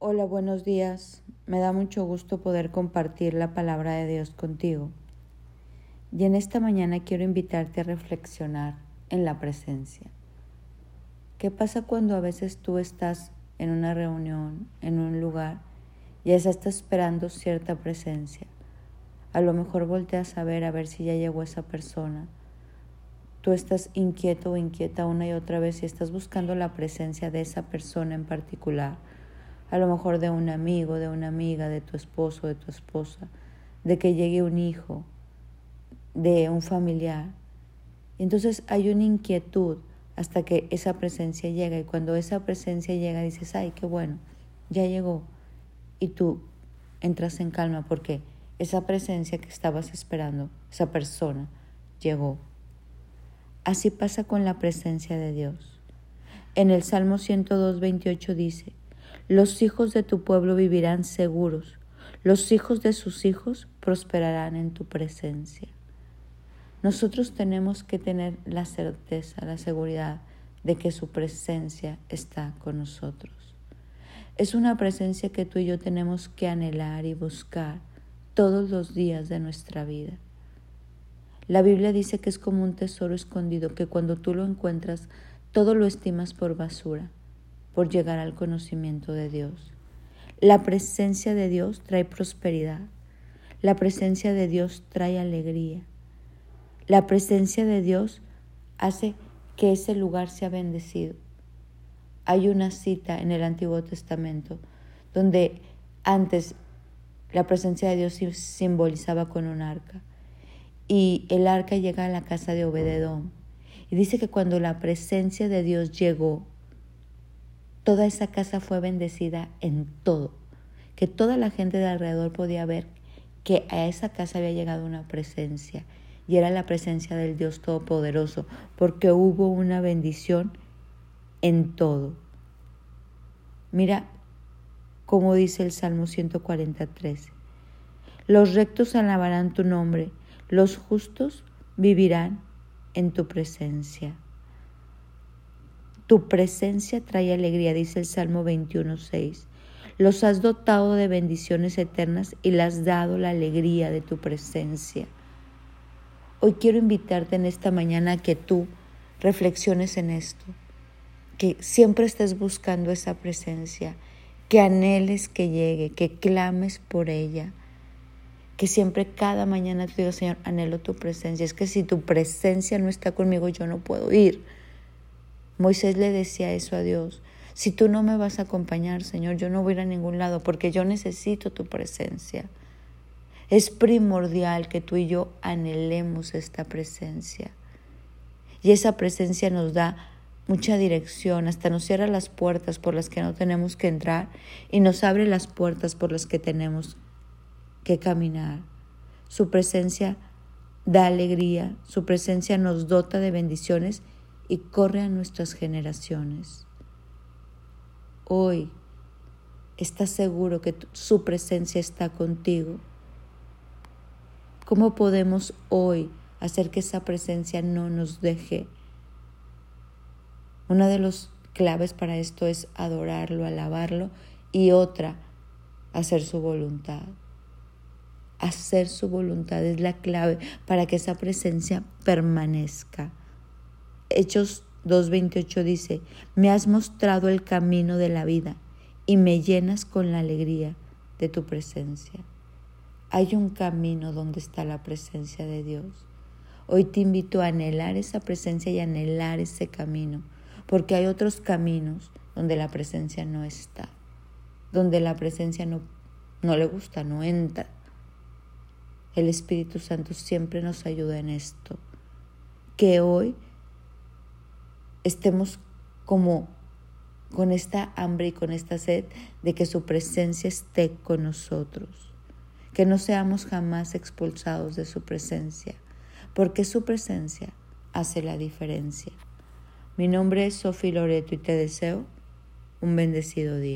Hola, buenos días. Me da mucho gusto poder compartir la palabra de Dios contigo. Y en esta mañana quiero invitarte a reflexionar en la presencia. ¿Qué pasa cuando a veces tú estás en una reunión, en un lugar, y ya estás esperando cierta presencia? A lo mejor volteas a ver a ver si ya llegó esa persona. Tú estás inquieto o inquieta una y otra vez y estás buscando la presencia de esa persona en particular a lo mejor de un amigo, de una amiga, de tu esposo, de tu esposa, de que llegue un hijo, de un familiar. entonces hay una inquietud hasta que esa presencia llega y cuando esa presencia llega dices, ay, qué bueno, ya llegó. Y tú entras en calma porque esa presencia que estabas esperando, esa persona, llegó. Así pasa con la presencia de Dios. En el Salmo 102, 28 dice, los hijos de tu pueblo vivirán seguros, los hijos de sus hijos prosperarán en tu presencia. Nosotros tenemos que tener la certeza, la seguridad de que su presencia está con nosotros. Es una presencia que tú y yo tenemos que anhelar y buscar todos los días de nuestra vida. La Biblia dice que es como un tesoro escondido, que cuando tú lo encuentras, todo lo estimas por basura por llegar al conocimiento de Dios. La presencia de Dios trae prosperidad. La presencia de Dios trae alegría. La presencia de Dios hace que ese lugar sea bendecido. Hay una cita en el Antiguo Testamento donde antes la presencia de Dios simbolizaba con un arca y el arca llega a la casa de Obededón y dice que cuando la presencia de Dios llegó toda esa casa fue bendecida en todo, que toda la gente de alrededor podía ver que a esa casa había llegado una presencia y era la presencia del Dios Todopoderoso, porque hubo una bendición en todo. Mira cómo dice el Salmo 143. Los rectos alabarán tu nombre, los justos vivirán en tu presencia. Tu presencia trae alegría, dice el Salmo 21.6. Los has dotado de bendiciones eternas y le has dado la alegría de tu presencia. Hoy quiero invitarte en esta mañana a que tú reflexiones en esto, que siempre estés buscando esa presencia, que anheles que llegue, que clames por ella, que siempre cada mañana te digo, Señor, anhelo tu presencia. Es que si tu presencia no está conmigo, yo no puedo ir. Moisés le decía eso a Dios. Si tú no me vas a acompañar, Señor, yo no voy a ir a ningún lado porque yo necesito tu presencia. Es primordial que tú y yo anhelemos esta presencia. Y esa presencia nos da mucha dirección, hasta nos cierra las puertas por las que no tenemos que entrar y nos abre las puertas por las que tenemos que caminar. Su presencia da alegría, su presencia nos dota de bendiciones y corre a nuestras generaciones. Hoy estás seguro que su presencia está contigo. ¿Cómo podemos hoy hacer que esa presencia no nos deje? Una de las claves para esto es adorarlo, alabarlo y otra, hacer su voluntad. Hacer su voluntad es la clave para que esa presencia permanezca. Hechos 2.28 dice, me has mostrado el camino de la vida y me llenas con la alegría de tu presencia. Hay un camino donde está la presencia de Dios. Hoy te invito a anhelar esa presencia y anhelar ese camino, porque hay otros caminos donde la presencia no está, donde la presencia no, no le gusta, no entra. El Espíritu Santo siempre nos ayuda en esto. Que hoy estemos como con esta hambre y con esta sed de que su presencia esté con nosotros, que no seamos jamás expulsados de su presencia, porque su presencia hace la diferencia. Mi nombre es Sofía Loreto y te deseo un bendecido día.